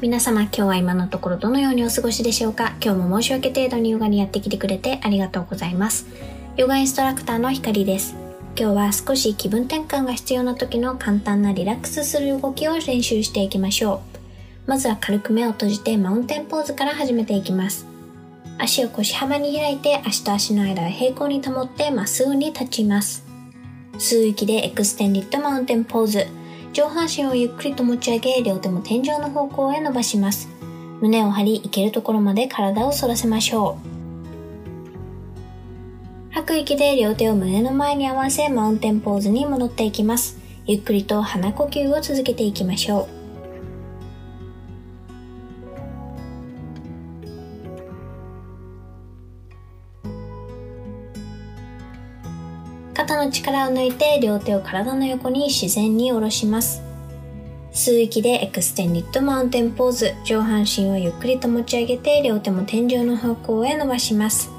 皆様今日は今のところどのようにお過ごしでしょうか？今日も申し訳程度にヨガにやってきてくれてありがとうございます。ヨガインストラクターのひかりです。今日は少し気分転換が必要な時の簡単なリラックスする動きを練習していきましょう。まずは軽く目を閉じてマウンテンポーズから始めていきます。足を腰幅に開いて足と足の間を平行に保ってまっすぐに立ちます。吸う息で Extended Mountain Pose。上半身をゆっくりと持ち上げ、両手も天井の方向へ伸ばします。胸を張り、いけるところまで体を反らせましょう。吐く息で両手を胸の前に合わせ、マウンテンポーズに戻っていきます。ゆっくりと鼻呼吸を続けていきましょう。肩の力を抜いて両手を体の横に自然に下ろします。吸う息で Extended Mountain Pose。上半身をゆっくりと持ち上げて両手も天井の方向へ伸ばします。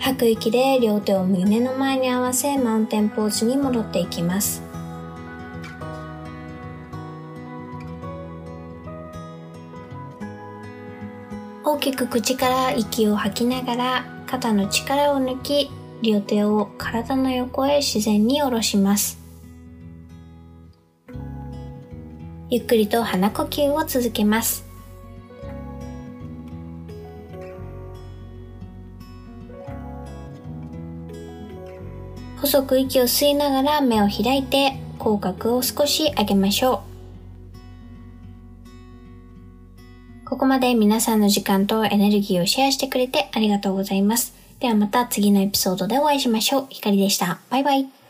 吐く息で両手を胸の前に合わせマウンテンポーズに戻っていきます。大きく口から息を吐きながら肩の力を抜き両手を体の横へ自然に下ろします。ゆっくりと鼻呼吸を続けます。細く息を吸いながら目を開いて口角を少し上げましょう。ここまで皆さんの時間とエネルギーをシェアしてくれてありがとうございます。ではまた次のエピソードでお会いしましょう。ひかりでした。バイバイ。